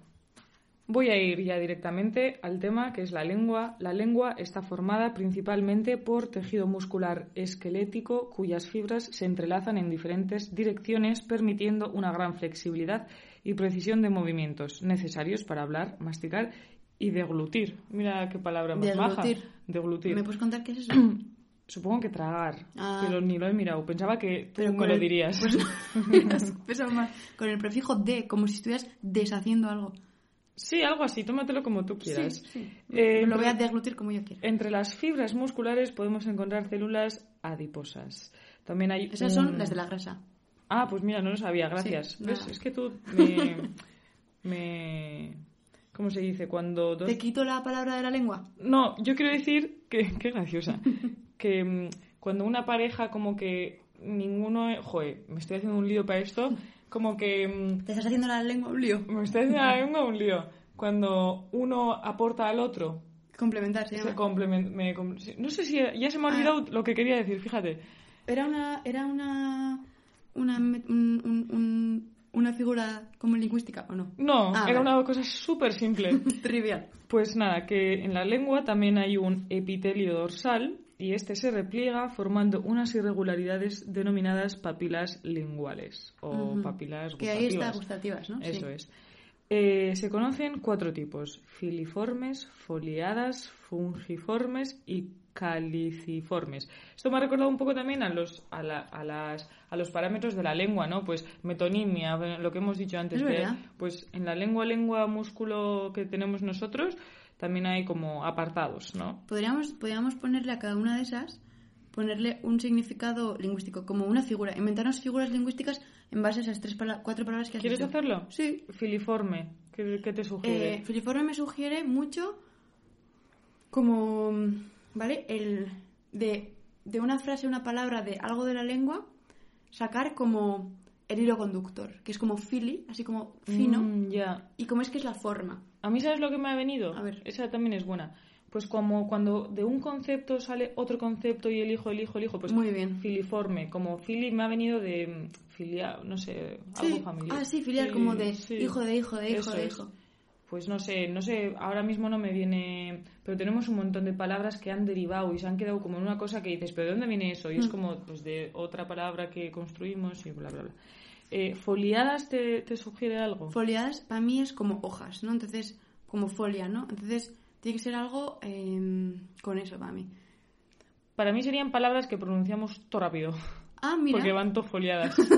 S2: voy a ir ya directamente al tema que es la lengua. La lengua está formada principalmente por tejido muscular esquelético cuyas fibras se entrelazan en diferentes direcciones permitiendo una gran flexibilidad y precisión de movimientos necesarios para hablar, masticar y deglutir. Mira qué palabra más.
S1: Deglutir.
S2: Deglutir.
S1: ¿Me puedes contar qué es eso?
S2: Supongo que tragar,
S1: Ah.
S2: pero ni lo he mirado. Pensaba que tú me
S1: con
S2: lo
S1: el-
S2: dirías.
S1: pues Pesa más. Con el prefijo de, como si estuvieras deshaciendo algo.
S2: Sí, algo así, tómatelo como tú quieras.
S1: Sí, sí.
S2: Eh,
S1: lo voy a
S2: entre-
S1: deglutir como yo quiera.
S2: Entre las fibras musculares podemos encontrar células adiposas. También hay
S1: Esas
S2: un-
S1: son las de la grasa.
S2: Ah, pues mira, no lo sabía, gracias.
S1: Sí, nada.
S2: Es que tú me, me... ¿Cómo se dice? Cuando dos...
S1: ¿Te quito la palabra de la lengua?
S2: No, yo quiero decir que... Qué graciosa. Que mm, cuando una pareja como que ninguno... Joder, me estoy haciendo un lío para esto. Como que... mm,
S1: ¿Te estás haciendo la lengua un lío?
S2: Me estoy haciendo la lengua un lío. Cuando uno aporta al otro
S1: Complementar, se llama.
S2: complemen- me no sé si ya se me ha
S1: Ah.
S2: olvidado lo que quería decir, fíjate.
S1: Era una... Era una... Una, un- un- un- una figura como lingüística, ¿o no?
S2: No,
S1: Ah,
S2: era
S1: vale.
S2: una cosa súper simple.
S1: Trivial.
S2: pues nada, que en la lengua también hay un epitelio dorsal y este se repliega formando unas irregularidades denominadas papilas linguales o papilas
S1: Que ahí está
S2: gustativas.
S1: gustativas, ¿no?
S2: Eso
S1: Sí.
S2: es. Eh, se conocen cuatro tipos: filiformes, foliadas, fungiformes y caliciformes. Esto me ha recordado un poco también a los, a, la- a las, a los parámetros de la lengua, ¿no? Pues metonimia, lo que hemos dicho antes.
S1: Es
S2: de- pues en la lengua, lengua, músculo que tenemos nosotros, también hay como apartados, ¿no?
S1: Podríamos, podríamos ponerle a cada una de esas, ponerle un significado lingüístico, como una figura, inventarnos figuras lingüísticas en base a esas tres pala- cuatro palabras que has
S2: ¿Quieres
S1: dicho.
S2: hacerlo?
S1: Sí.
S2: Filiforme, ¿qué, qué te sugiere?
S1: Eh, filiforme me sugiere mucho como, ¿vale? El de, de una frase, una palabra, de algo de la lengua, sacar como el hilo conductor, que es como fili, así como fino,
S2: Mm, ya.
S1: y como es que es la forma.
S2: A mí, ¿sabes lo que me ha venido?
S1: A ver.
S2: Esa también es buena. Pues como cuando de un concepto sale otro concepto y elijo, elijo, elijo, pues
S1: Muy bien.
S2: filiforme. Como fili me ha venido de mm, filial, no sé, algo
S1: Sí.
S2: familiar.
S1: Ah, sí, filial,
S2: Fili-
S1: como de
S2: sí.
S1: hijo de hijo de hijo
S2: Eso
S1: de
S2: es.
S1: hijo.
S2: Pues no sé, no sé, ahora mismo no me viene, pero tenemos un montón de palabras que han derivado y se han quedado como en una cosa que dices, pero ¿de dónde viene eso? Y es
S1: Mm.
S2: como pues de otra palabra que construimos y bla, bla, bla. Eh, ¿Foliadas te, te sugiere algo?
S1: Foliadas para mí es como hojas, ¿no? Entonces, como folia, ¿no? Entonces, tiene que ser algo em, con eso para mí.
S2: Para mí serían palabras que pronunciamos todo rápido,
S1: Ah, mira.
S2: porque van todo foliadas.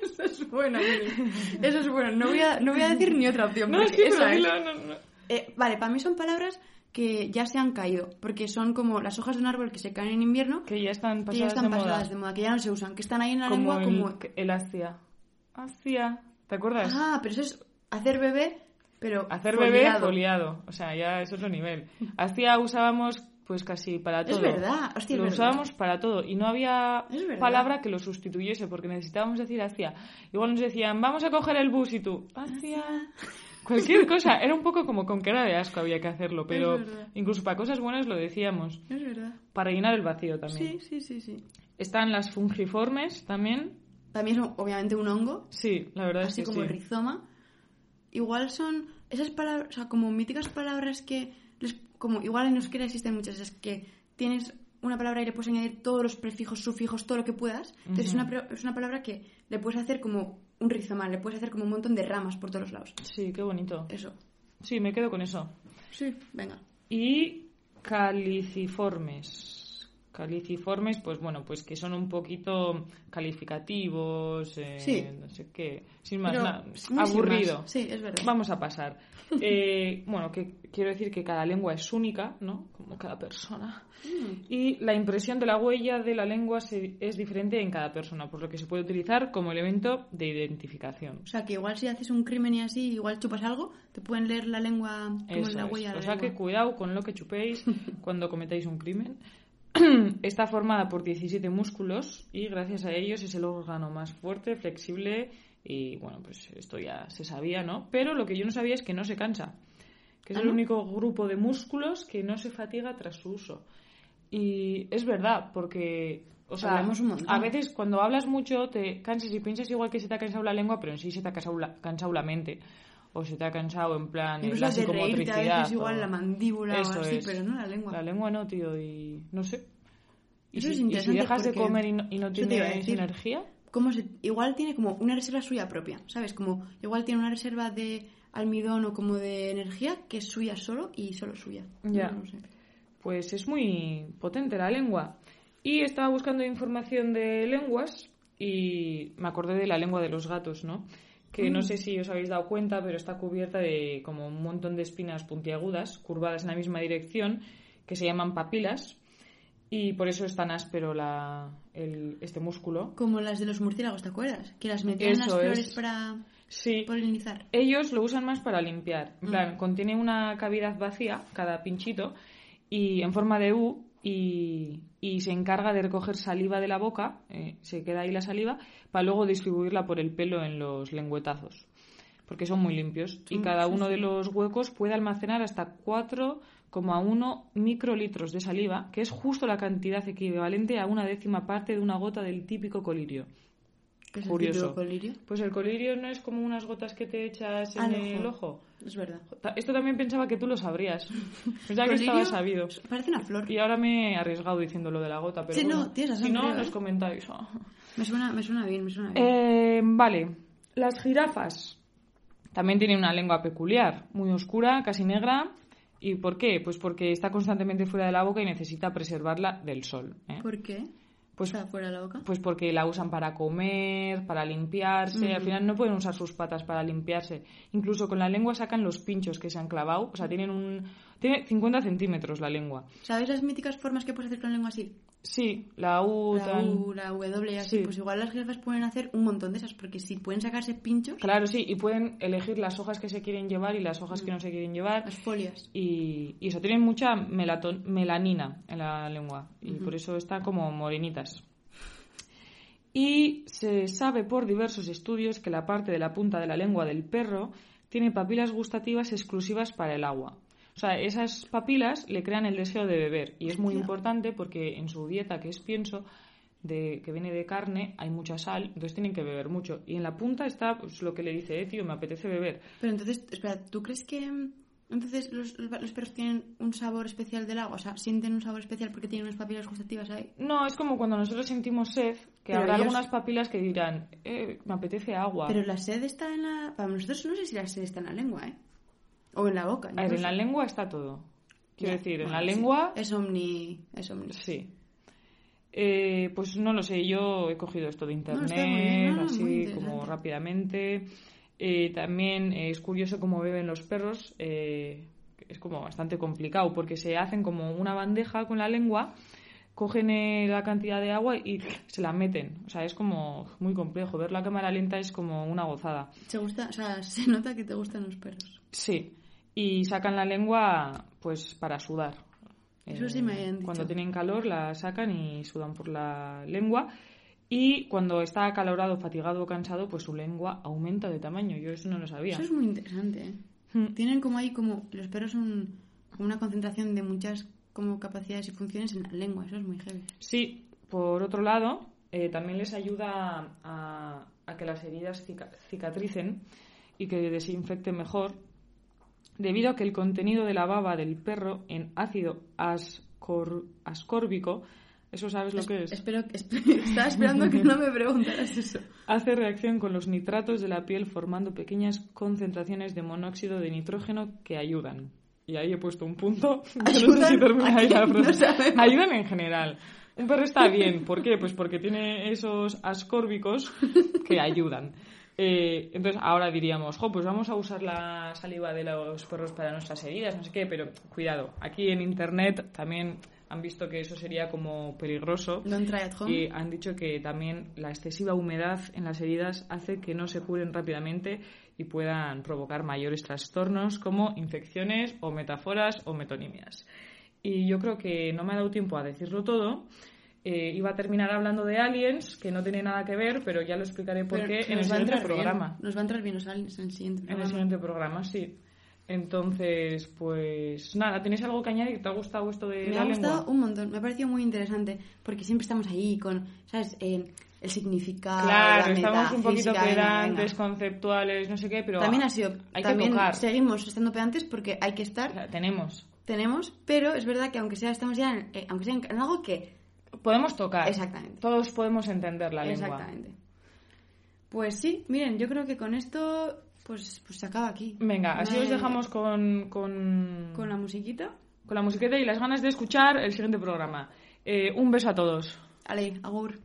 S1: Eso es bueno, Miri. Eso es bueno. No voy a, no voy a decir ni otra opción.
S2: no,
S1: esa es.
S2: no, no.
S1: Eh, vale, para mí son palabras que ya se han caído, porque son como las hojas de un árbol que se caen en invierno,
S2: Que ya están
S1: que ya
S2: pasadas
S1: están
S2: de moda.
S1: pasadas de moda, que ya no se usan, que están ahí en la
S2: como
S1: lengua
S2: el,
S1: como...
S2: el hacia. Hacia. ¿Te acuerdas?
S1: Ah, pero eso es hacer bebé, pero
S2: Hacer bebé
S1: foliado.
S2: foliado. O sea, ya es otro nivel. Hacia usábamos pues casi para
S1: Es
S2: todo.
S1: verdad, hostia, es
S2: lo
S1: verdad.
S2: usábamos para todo y no había
S1: Es
S2: palabra que lo sustituyese porque necesitábamos decir hacia. Igual nos decían, vamos a coger el bus y tú, hacia. Cualquier cosa. Era un poco como con cara de asco había que hacerlo, pero incluso para cosas buenas lo decíamos.
S1: Es verdad.
S2: Para llenar el vacío también.
S1: Sí, sí, sí, sí.
S2: Están las fungiformes también.
S1: Mí es obviamente un hongo,
S2: Sí, la verdad
S1: así
S2: es que
S1: como
S2: sí.
S1: rizoma. Igual son esas palabras, o sea, como míticas palabras que, les- como igual en euskera existen muchas, es que tienes una palabra y le puedes añadir todos los prefijos, sufijos, todo lo que puedas. Entonces es, una, es una palabra que le puedes hacer como un rizoma, le puedes hacer como un montón de ramas por todos los lados.
S2: Sí, qué bonito.
S1: Eso.
S2: Sí, me quedo con eso.
S1: Sí, venga.
S2: Y caliciformes. Caliciformes, pues bueno, pues que son un poquito calificativos, eh,
S1: Sí.
S2: no sé qué, sin más, nada,
S1: sin
S2: aburrido.
S1: más. Sí, es verdad.
S2: Vamos a pasar. Eh, bueno, que quiero decir que cada lengua es única, ¿no? Como cada persona.
S1: Mm.
S2: Y la impresión de la huella de la lengua se- es diferente en cada persona, por lo que se puede utilizar como elemento de identificación.
S1: O sea, que igual si haces un crimen y así, igual chupas algo, te pueden leer la lengua como
S2: Eso
S1: la
S2: es.
S1: huella de
S2: O
S1: la
S2: sea que
S1: lengua.
S2: cuidado con lo que chupéis cuando cometáis un crimen. Está formada por 17 músculos y gracias a ellos es el órgano más fuerte, flexible y bueno, pues esto ya se sabía, ¿no? Pero lo que yo no sabía es que no se cansa, que es
S1: ¿Ah,
S2: el
S1: no?
S2: único grupo de músculos que no se fatiga tras su uso. Y es verdad, porque o sea,
S1: Hablamos un montón.
S2: a veces cuando hablas mucho te cansas y piensas igual que se te ha cansado la lengua, pero en sí se te ha cansado la, cansado la mente. O se te ha cansado en plan
S1: Incluso
S2: la
S1: de reírte a
S2: psicomotricidad.
S1: veces igual
S2: o-
S1: la mandíbula
S2: Eso
S1: o así,
S2: es.
S1: pero no la lengua.
S2: La lengua no, tío, y no sé. ¿Y
S1: Eso
S2: si,
S1: es
S2: y si
S1: interesante
S2: dejas de comer y no, y no tienes energía?
S1: Como se- igual tiene como una reserva suya propia, ¿sabes? Como igual tiene una reserva de almidón o como de energía que es suya solo y solo suya.
S2: Ya.
S1: No, no sé.
S2: Pues es muy potente la lengua. Y estaba buscando información de lenguas y me acordé de la lengua de los gatos, ¿no? Que
S1: Mm.
S2: no sé si os habéis dado cuenta, pero está cubierta de como un montón de espinas puntiagudas, curvadas en la misma dirección, que se llaman papilas. Y por eso es tan áspero la, el- este músculo.
S1: Como las de los murciélagos, ¿te acuerdas? Que las metían en las flores
S2: es.
S1: para
S2: Sí.
S1: polinizar.
S2: Ellos lo usan más para limpiar. En plan,
S1: Mm.
S2: contiene una cavidad vacía, cada pinchito, y en forma de U, y, y se encarga de recoger saliva de la boca, eh, se queda ahí la saliva, para luego distribuirla por el pelo en los lengüetazos. Porque son muy limpios. Y
S1: Mm,
S2: cada uno de los huecos puede almacenar hasta 4,1 microlitros de saliva, que es justo la cantidad equivalente a una décima parte de una gota del típico colirio.
S1: Que es el
S2: Curioso.
S1: típico colirio.
S2: Pues el colirio no es como unas gotas que te echas en
S1: Al
S2: el
S1: ojo.
S2: ojo.
S1: Es verdad.
S2: Esto también pensaba que tú lo sabrías. Pensaba que estaba sabido.
S1: Parece una flor.
S2: Y ahora me he arriesgado diciendo lo de la gota, pero
S1: Sí, no, tienes razón,
S2: si no,
S1: creo,
S2: nos
S1: ¿eh?
S2: comentáis. ah.
S1: Me suena, me suena bien, me suena bien.
S2: Eh, vale, las jirafas también tienen una lengua peculiar, muy oscura, casi negra. ¿Y por qué? Pues porque está constantemente fuera de la boca y necesita preservarla del sol. ¿eh?
S1: ¿Por qué?
S2: Pues
S1: Está fuera de la boca.
S2: Pues porque la usan para comer, para limpiarse. Al final no pueden usar sus patas para limpiarse. Incluso con la lengua sacan los pinchos que se han clavado. O sea, tienen un. Tiene 50 centímetros la lengua.
S1: ¿Sabes las míticas formas que puedes hacer con la lengua así?
S2: Sí, la U.
S1: La. U, la W así.
S2: Sí.
S1: Pues igual las jirafas pueden hacer un montón de esas, porque si pueden sacarse pinchos,
S2: Claro, sí, y pueden elegir las hojas que se quieren llevar y las hojas que no se quieren llevar.
S1: las folias.
S2: Y, y eso, tienen mucha melaton- melanina en la lengua. Y por eso están como morenitas. Y se sabe por diversos estudios que la parte de la punta de la lengua del perro tiene papilas gustativas exclusivas para el agua. O sea, esas papilas le crean el deseo de beber. Y es muy importante porque en su dieta, que es pienso, de, que viene de carne, hay mucha sal, entonces tienen que beber mucho. Y en la punta está pues, lo que le dice, eh, tío, me apetece beber.
S1: Pero entonces, espera, ¿tú crees que mm, entonces los, los perros tienen un sabor especial del agua? O sea, sienten un sabor especial porque tienen unas papilas gustativas ahí.
S2: No, es como cuando nosotros sentimos sed, que
S1: Pero
S2: habrá
S1: ellos-
S2: algunas papilas que dirán, eh, me apetece agua.
S1: Pero la sed está en la. Para nosotros no sé si la sed está en la lengua, ¿eh? O en la boca.
S2: A ver, en la lengua está todo. Quiero
S1: Ya,
S2: decir, en la lengua,
S1: Es omni. Es omni.
S2: sí. Eh, pues no lo sé, yo he cogido esto de internet,
S1: bien, no,
S2: así como rápidamente. Eh, también eh, es curioso cómo beben los perros. eh, es como bastante complicado porque se hacen como una bandeja con la lengua, cogen eh, la cantidad de agua y se la meten. O sea, es como muy complejo. Ver la cámara lenta es como una gozada.
S1: Se gusta, o sea, se nota que te gustan los perros.
S2: Sí, y sacan la lengua pues para sudar.
S1: Eso sí me habían dicho.
S2: Cuando tienen calor la sacan y sudan por la lengua. Y cuando está acalorado, fatigado o cansado, pues su lengua aumenta de tamaño. Yo eso no lo sabía.
S1: Eso es muy interesante, ¿eh?
S2: Hmm.
S1: Tienen como ahí como... Los perros son como una concentración de muchas como capacidades y funciones en la lengua. Eso es muy heavy.
S2: Sí, por otro lado, eh, también les ayuda a, a que las heridas cica- cicatricen y que desinfecten mejor, debido a que el contenido de la baba del perro en ácido ascor- ascórbico, eso sabes lo que es,
S1: Espero esp- Estaba esperando que no me preguntaras eso.
S2: hace reacción con los nitratos de la piel formando pequeñas concentraciones de monóxido de nitrógeno que ayudan. Y ahí he puesto un punto. Yo no sé
S1: ¿Ayudan
S2: si termina ahí la frase.
S1: No sabemos.
S2: Ayudan en general. Un perro está bien. ¿Por qué? Pues porque tiene esos ascórbicos que ayudan. Eh, entonces ahora diríamos, jo, pues vamos a usar la saliva de los perros para nuestras heridas, no sé qué, pero cuidado, aquí en internet también han visto que eso sería como peligroso
S1: Don't try at home.
S2: y han dicho que también la excesiva humedad en las heridas hace que no se curen rápidamente y puedan provocar mayores trastornos como infecciones o metáforas o metonimias. Y yo creo que no me ha dado tiempo a decirlo todo. Eh, iba a terminar hablando de aliens, que no tiene nada que ver, pero ya lo explicaré por
S1: Pero
S2: qué en el siguiente
S1: bien.
S2: programa.
S1: Nos va a entrar bien los aliens en el siguiente
S2: En el
S1: programa.
S2: siguiente programa, sí. Entonces, pues nada, ¿tenéis algo que añadir? ¿Te ha gustado esto de
S1: Me
S2: la
S1: ha
S2: lengua?
S1: gustado un montón, me ha parecido muy interesante, porque siempre estamos ahí con, ¿sabes? Eh, el significado,
S2: Claro,
S1: la
S2: estamos un poquito
S1: venga.
S2: pedantes, conceptuales, no sé qué, pero
S1: También ha sido,
S2: hay
S1: también
S2: que tocar.
S1: seguimos estando pedantes porque hay que estar,
S2: O sea, tenemos.
S1: tenemos, pero es verdad que aunque sea estamos ya, en, eh, aunque sea en algo que,
S2: Podemos tocar.
S1: Exactamente.
S2: Todos podemos entender la lengua.
S1: exactamente. Pues sí, miren, yo creo que con esto, pues, pues se acaba aquí.
S2: Venga, así os dejamos con, con,
S1: con la musiquita.
S2: con la musiqueta y las ganas de escuchar el siguiente programa. Eh, un beso a todos.
S1: Ale, agur.